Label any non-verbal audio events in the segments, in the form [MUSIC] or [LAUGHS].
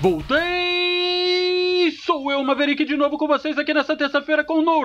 Voltei! Sou eu, Maverick, de novo com vocês aqui nessa terça-feira com o No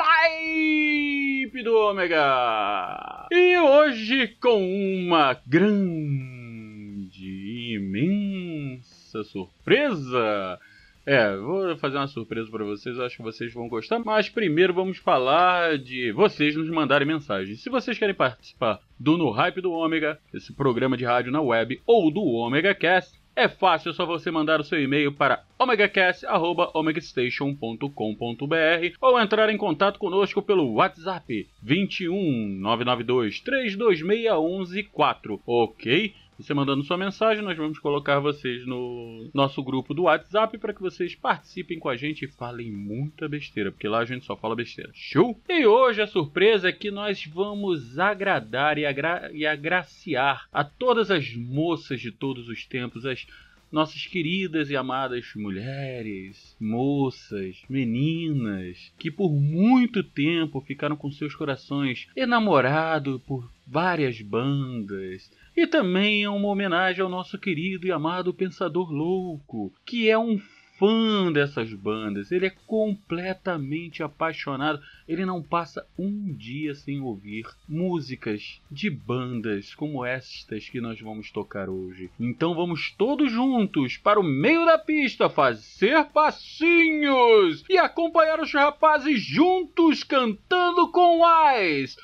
Hype do Ômega! E hoje com uma grande, imensa surpresa! É, vou fazer uma surpresa pra vocês, acho que vocês vão gostar. Mas primeiro vamos falar de vocês nos mandarem mensagens. Se vocês querem participar do No Hype do Ômega, esse programa de rádio na web, ou do Omega Cast, é fácil, é só você mandar o seu e-mail para omegacast.omegastation.com.br ou entrar em contato conosco pelo WhatsApp 21 992 326 114, ok? Você mandando sua mensagem, nós vamos colocar vocês no nosso grupo do WhatsApp para que vocês participem com a gente e falem muita besteira, porque lá a gente só fala besteira. Show? E hoje a surpresa é que nós vamos agradar e, agra e agraciar a todas as moças de todos os tempos, as nossas queridas e amadas mulheres, moças, meninas, que por muito tempo ficaram com seus corações enamorados por várias bandas. E também é uma homenagem ao nosso querido e amado Pensador Louco, que é um fã dessas bandas. Ele é completamente apaixonado. Ele não passa um dia sem ouvir músicas de bandas como estas que nós vamos tocar hoje. Então vamos todos juntos para o meio da pista fazer passinhos e acompanhar os rapazes juntos cantando com Ice.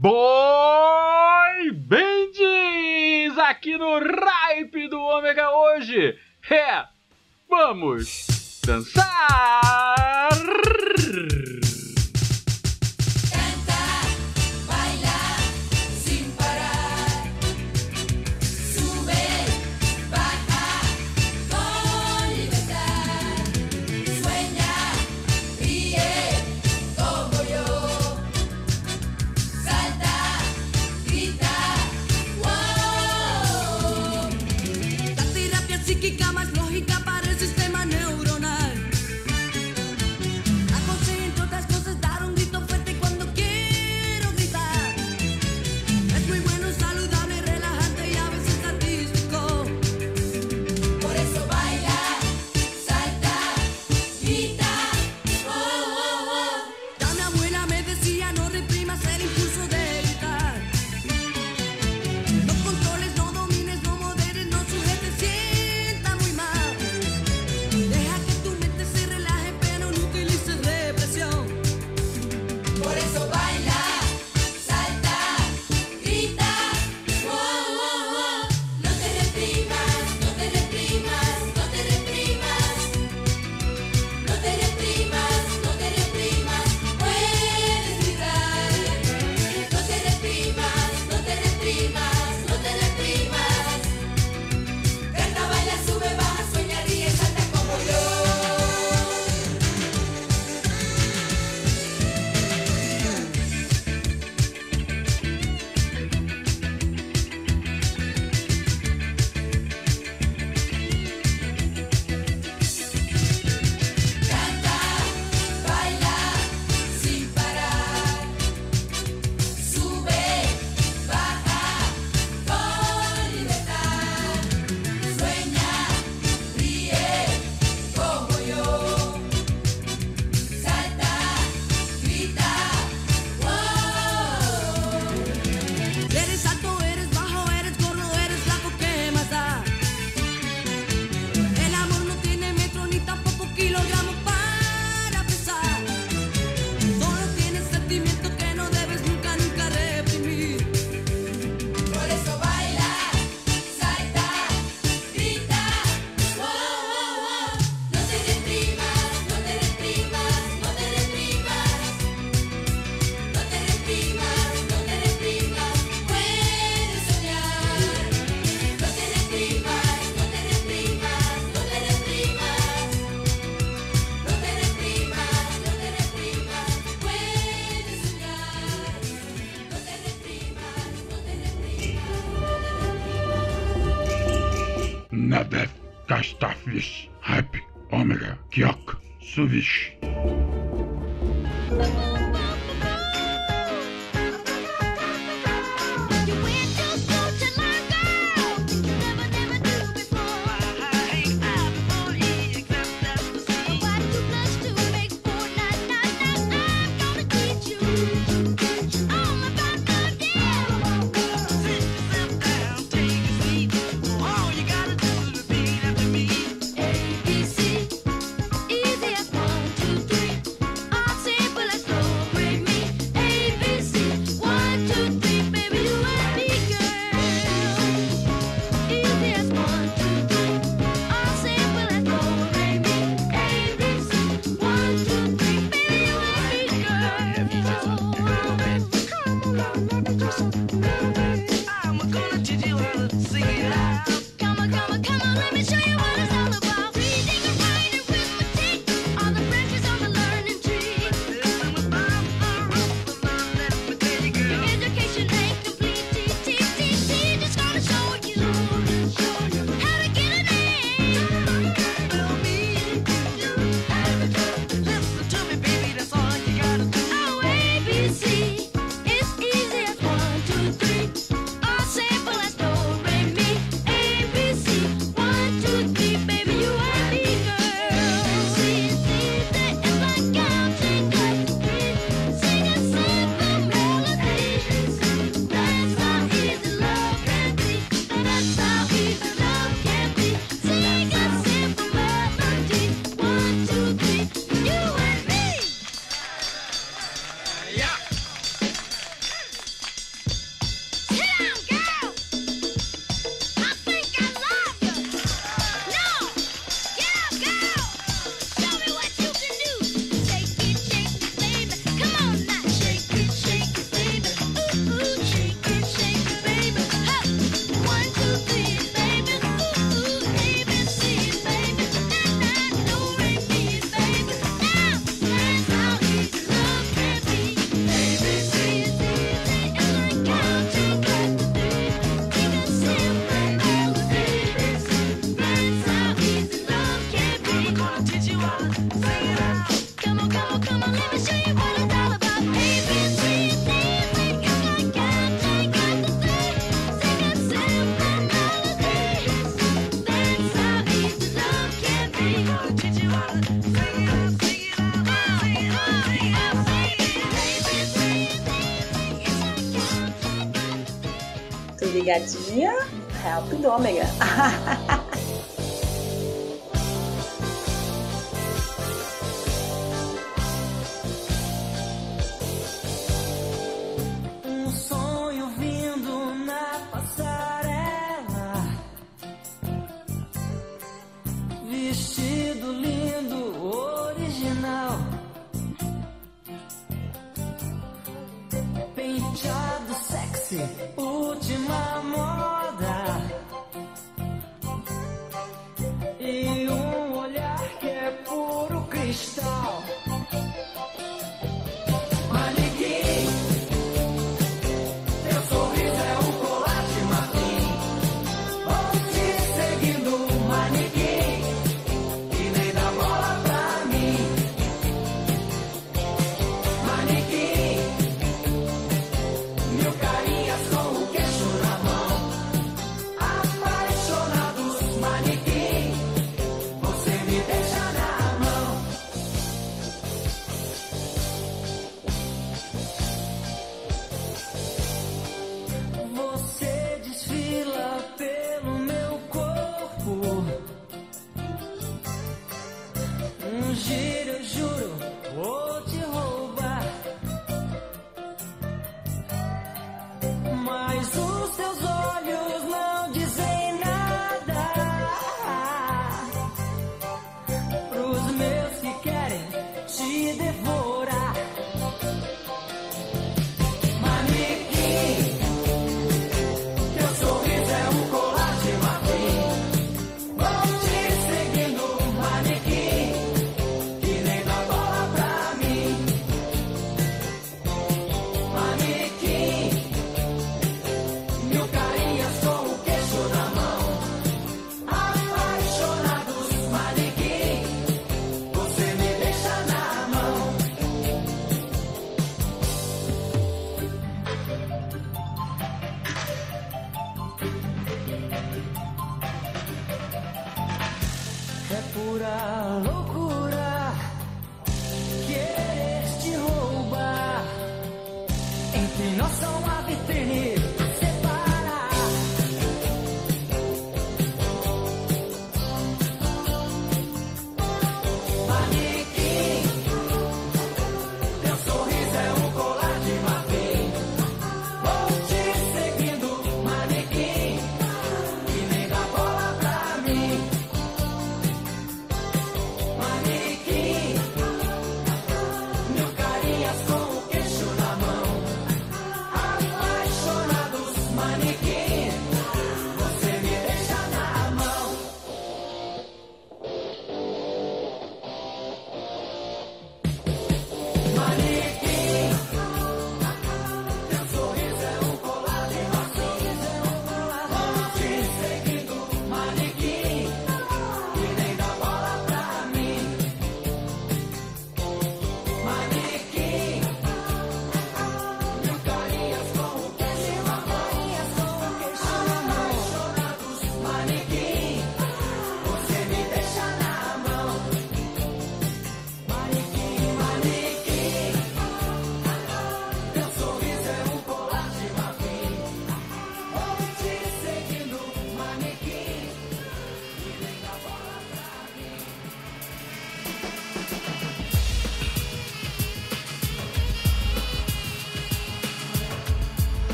Boy Bands aqui no Ripe do Ômega hoje. É, vamos dançar! Tô ligadinha? Help do Ômega. [LAUGHS]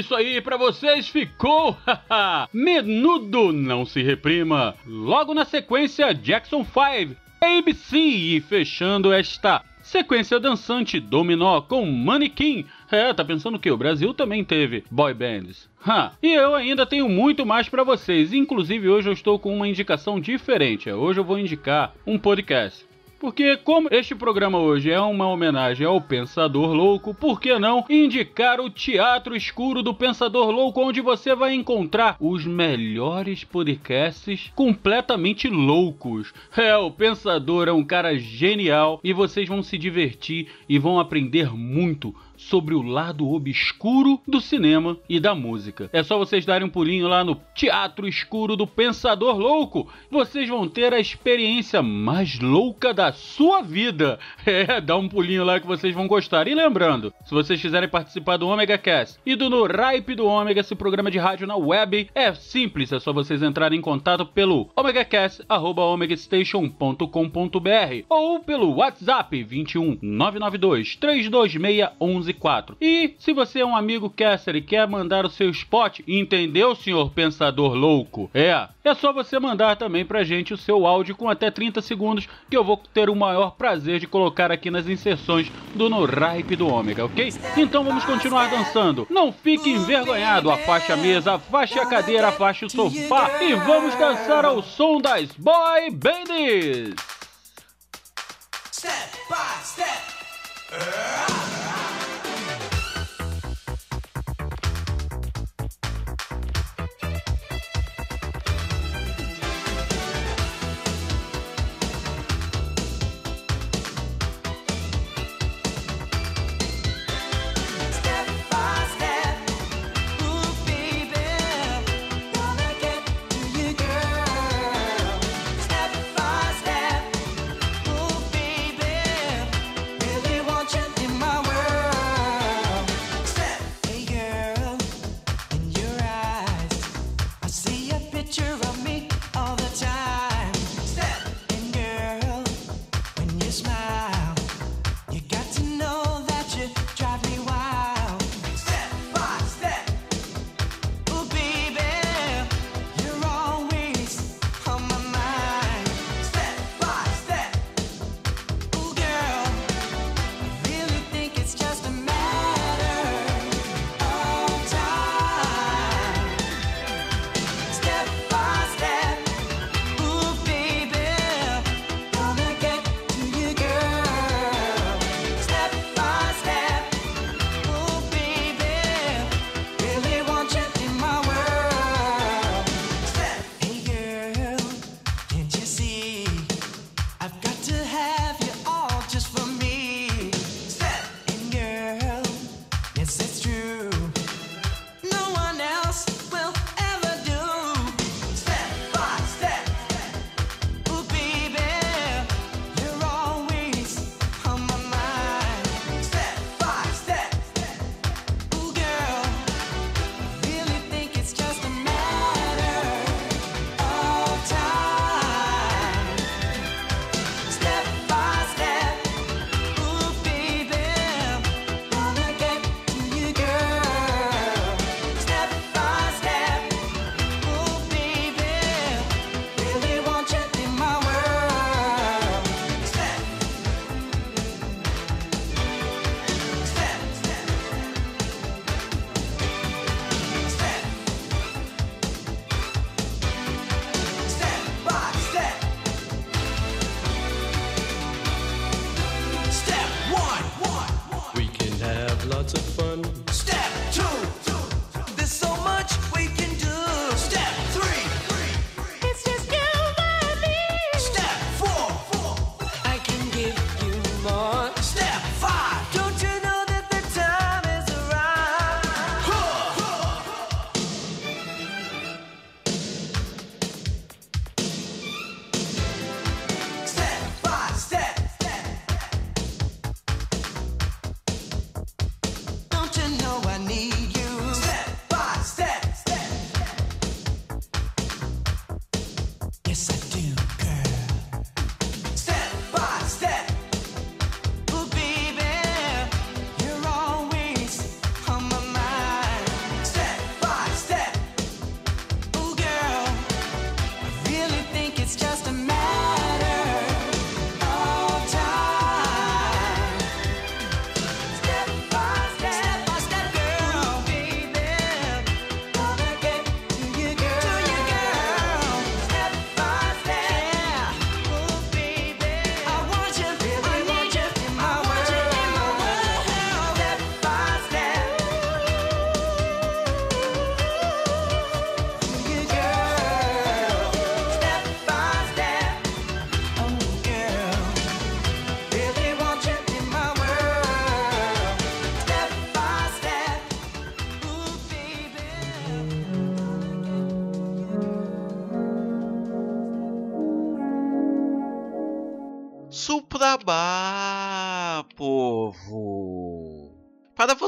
isso aí, pra vocês ficou [LAUGHS] Menudo Não Se Reprima. Logo na sequência, Jackson 5, ABC e fechando esta sequência dançante dominó com Manequim. É, tá pensando que o Brasil também teve boy bands. Ha, e eu ainda tenho muito mais pra vocês. Inclusive hoje eu estou com uma indicação diferente. Hoje eu vou indicar um podcast. Porque, como este programa hoje é uma homenagem ao Pensador Louco, por que não indicar o Teatro Escuro do Pensador Louco, onde você vai encontrar os melhores podcasts completamente loucos? É, o Pensador é um cara genial e vocês vão se divertir e vão aprender muito sobre o lado obscuro do cinema e da música. É só vocês darem um pulinho lá no Teatro Escuro do Pensador Louco. Vocês vão ter a experiência mais louca da sua vida. [LAUGHS] É, dá um pulinho lá que vocês vão gostar. E lembrando, se vocês quiserem participar do Omega Cast e do No Ripe do Omega, esse programa de rádio na web, é simples, é só vocês entrarem em contato pelo omegacast@omegastation.com.br ou pelo WhatsApp 21 992 326 114. E se você é um amigo caster e quer mandar o seu spot, entendeu, senhor pensador louco? É, é só você mandar também pra gente o seu áudio com até 30 segundos que eu vou ter o maior prazer de colocar aqui nas inserções do No Ripe do Ômega, ok? Então vamos continuar dançando. Não fique envergonhado, afaste a mesa, afaste a cadeira, afaste o sofá e vamos dançar ao som das boy bands. Step by step. É.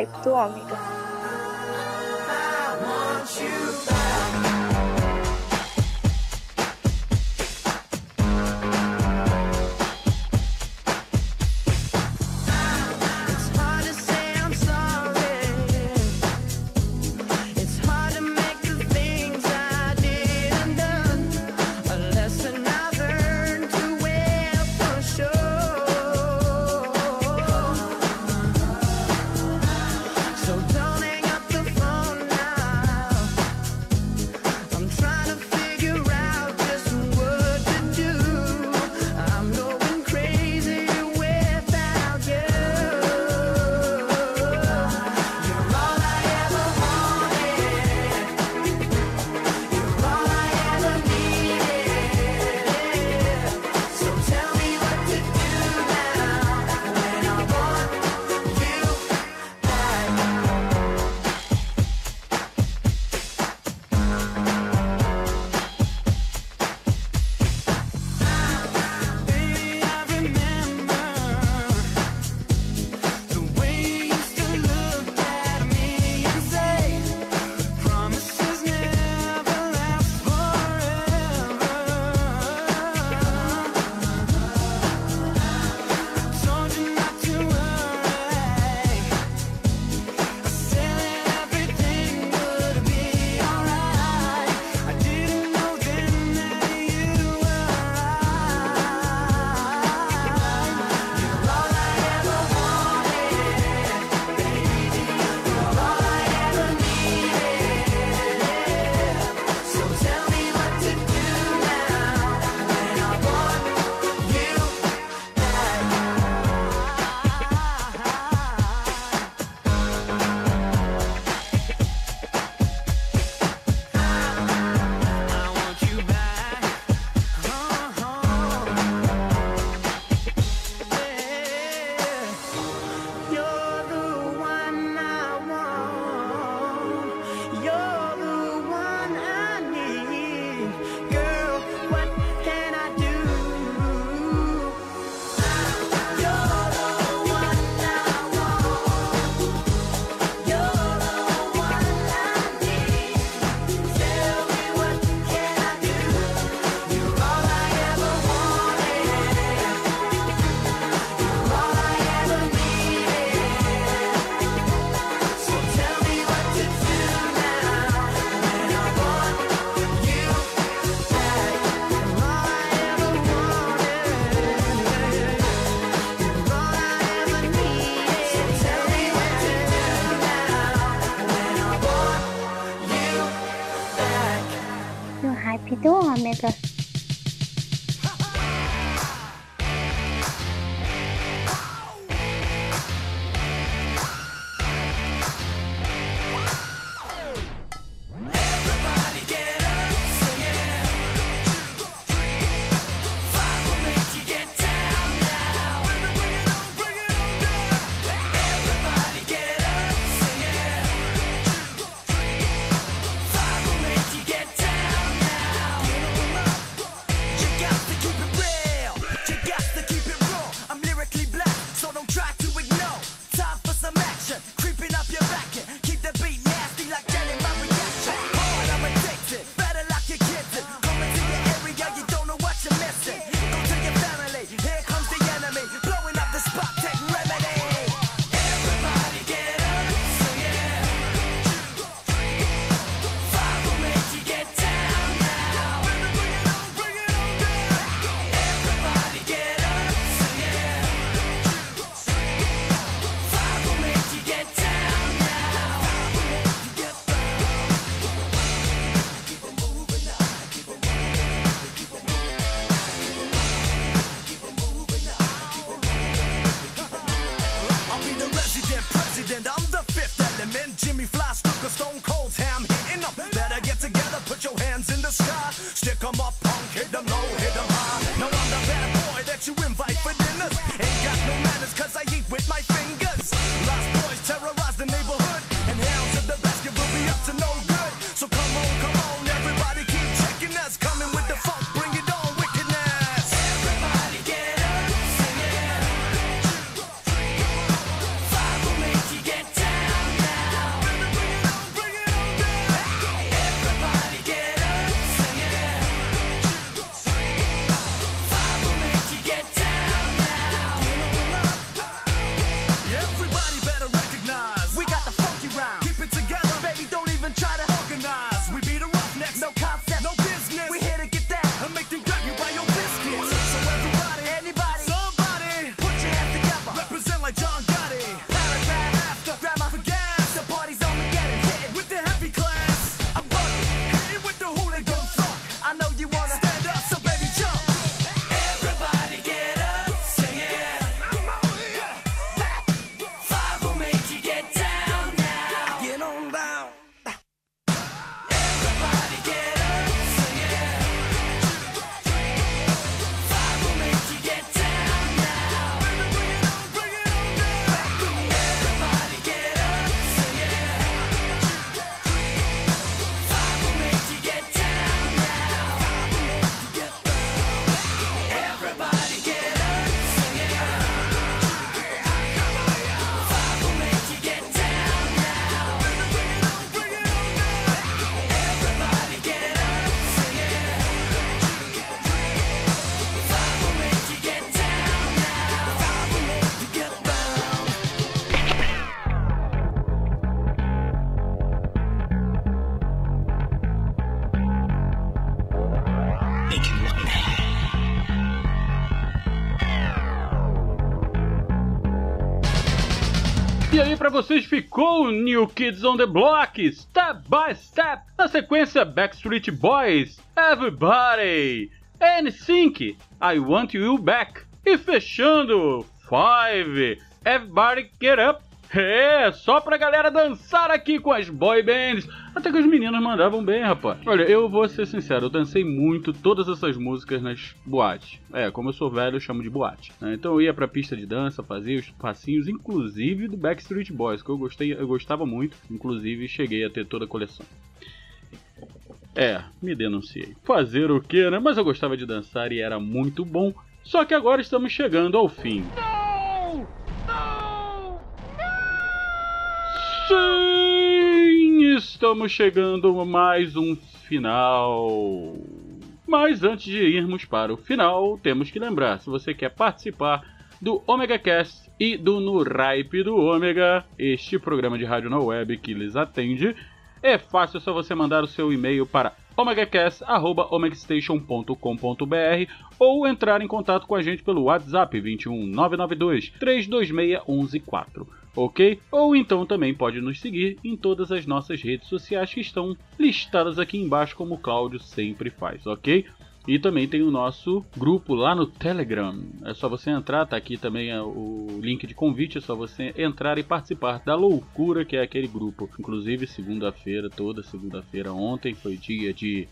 Hype do ômega. Aí, pra vocês ficou New Kids on the Block, Step by Step. Na sequência, Backstreet Boys, Everybody, NSYNC, I Want You Back. E fechando, Five, Everybody Get Up. É, só pra galera dançar aqui com as boy bands. Até que os meninos mandavam bem, rapaz. Olha, eu vou ser sincero, eu dancei muito todas essas músicas nas boates. É, como eu sou velho, eu chamo de boate. né? Então eu ia pra pista de dança, fazia os passinhos, inclusive do Backstreet Boys, que eu gostei, eu gostava muito. Inclusive, cheguei a ter toda a coleção. É, me denunciei. Fazer o que, né? Mas eu gostava de dançar e era muito bom. Só que agora estamos chegando ao fim. Sim, estamos chegando a mais um final. Mas antes de irmos para o final, temos que lembrar: se você quer participar do Omega Cast e do No Ripe do Ômega, este programa de rádio na web que lhes atende, é fácil, é só você mandar o seu e-mail para omegacast.omegastation.com.br ou entrar em contato com a gente pelo WhatsApp 21 992 326 114, ok? Ou então também pode nos seguir em todas as nossas redes sociais que estão listadas aqui embaixo, como o Cláudio sempre faz, ok? E também tem o nosso grupo lá no Telegram. É só você entrar, tá aqui também é, o link de convite, é só você entrar e participar da loucura que é aquele grupo. Inclusive, segunda-feira, toda segunda-feira, ontem foi dia de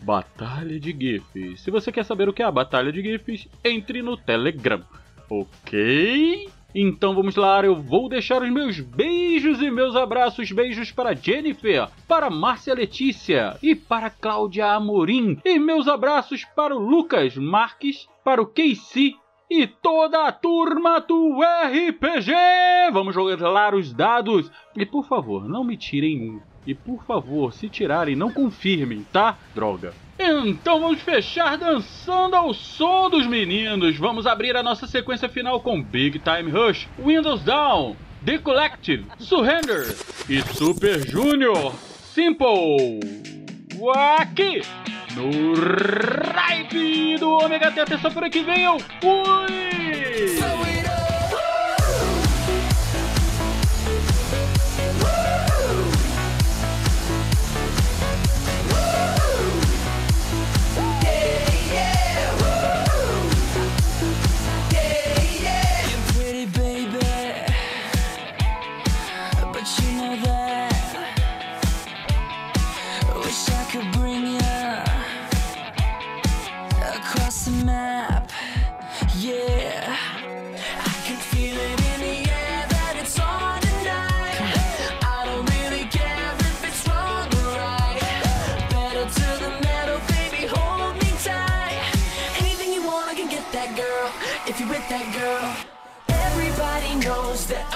Batalha de GIFs. Se você quer saber o que é a Batalha de GIFs, entre no Telegram, ok? Então vamos lá, eu vou deixar os meus beijos e meus abraços. Beijos para Jennifer, para Márcia Letícia e para Cláudia Amorim. E meus abraços para o Lucas Marques, para o Casey e toda a turma do RPG. Vamos jogar os dados. E por favor, não me tirem um. E por favor, se tirarem, não confirmem, tá? Droga. Então vamos fechar dançando ao som dos meninos. Vamos abrir a nossa sequência final com Big Time Rush, Windows Down, The Collective, Surrender e Super Junior. Simple. Aqui no Ripe do Ômega até terça-feira que vem. Eu fui! if you're with that girl. Everybody knows that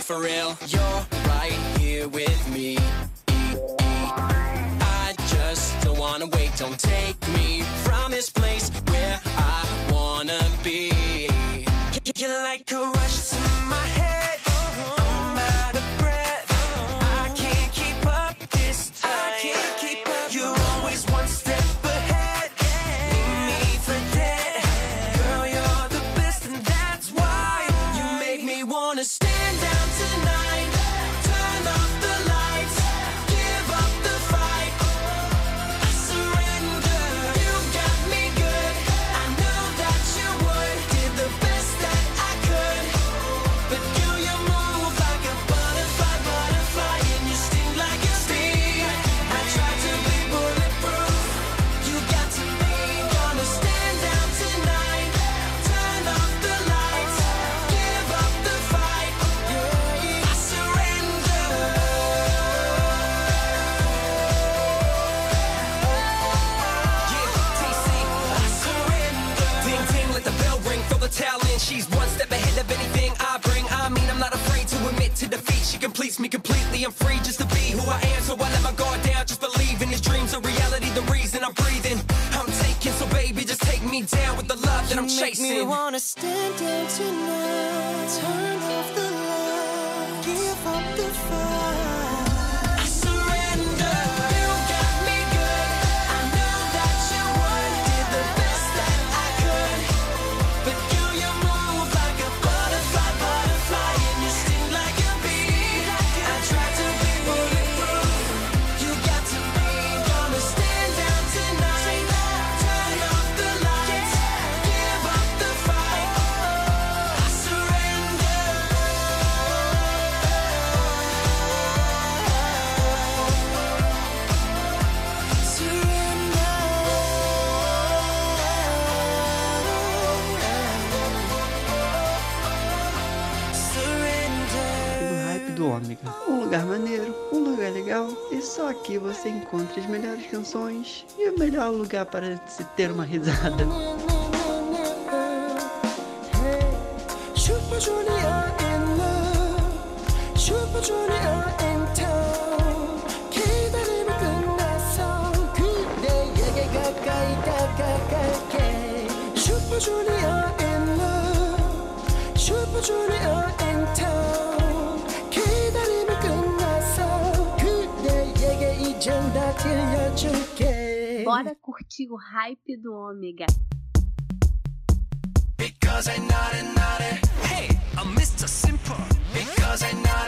for real. You're right here with me. I just don't wanna wait. Don't take me from this place where I wanna be. You're like a I'm free just to be who I am. So I let my guard down, just believe in these dreams are reality. The reason I'm breathing, I'm taking. So baby, just take me down with the love that you I'm chasing. Make me wanna stand down tonight. lugar para se ter uma risada. June artigo Hype do Ômega. Because I'm not, a not, hey, I'm Mr. Simple. Because I'm not,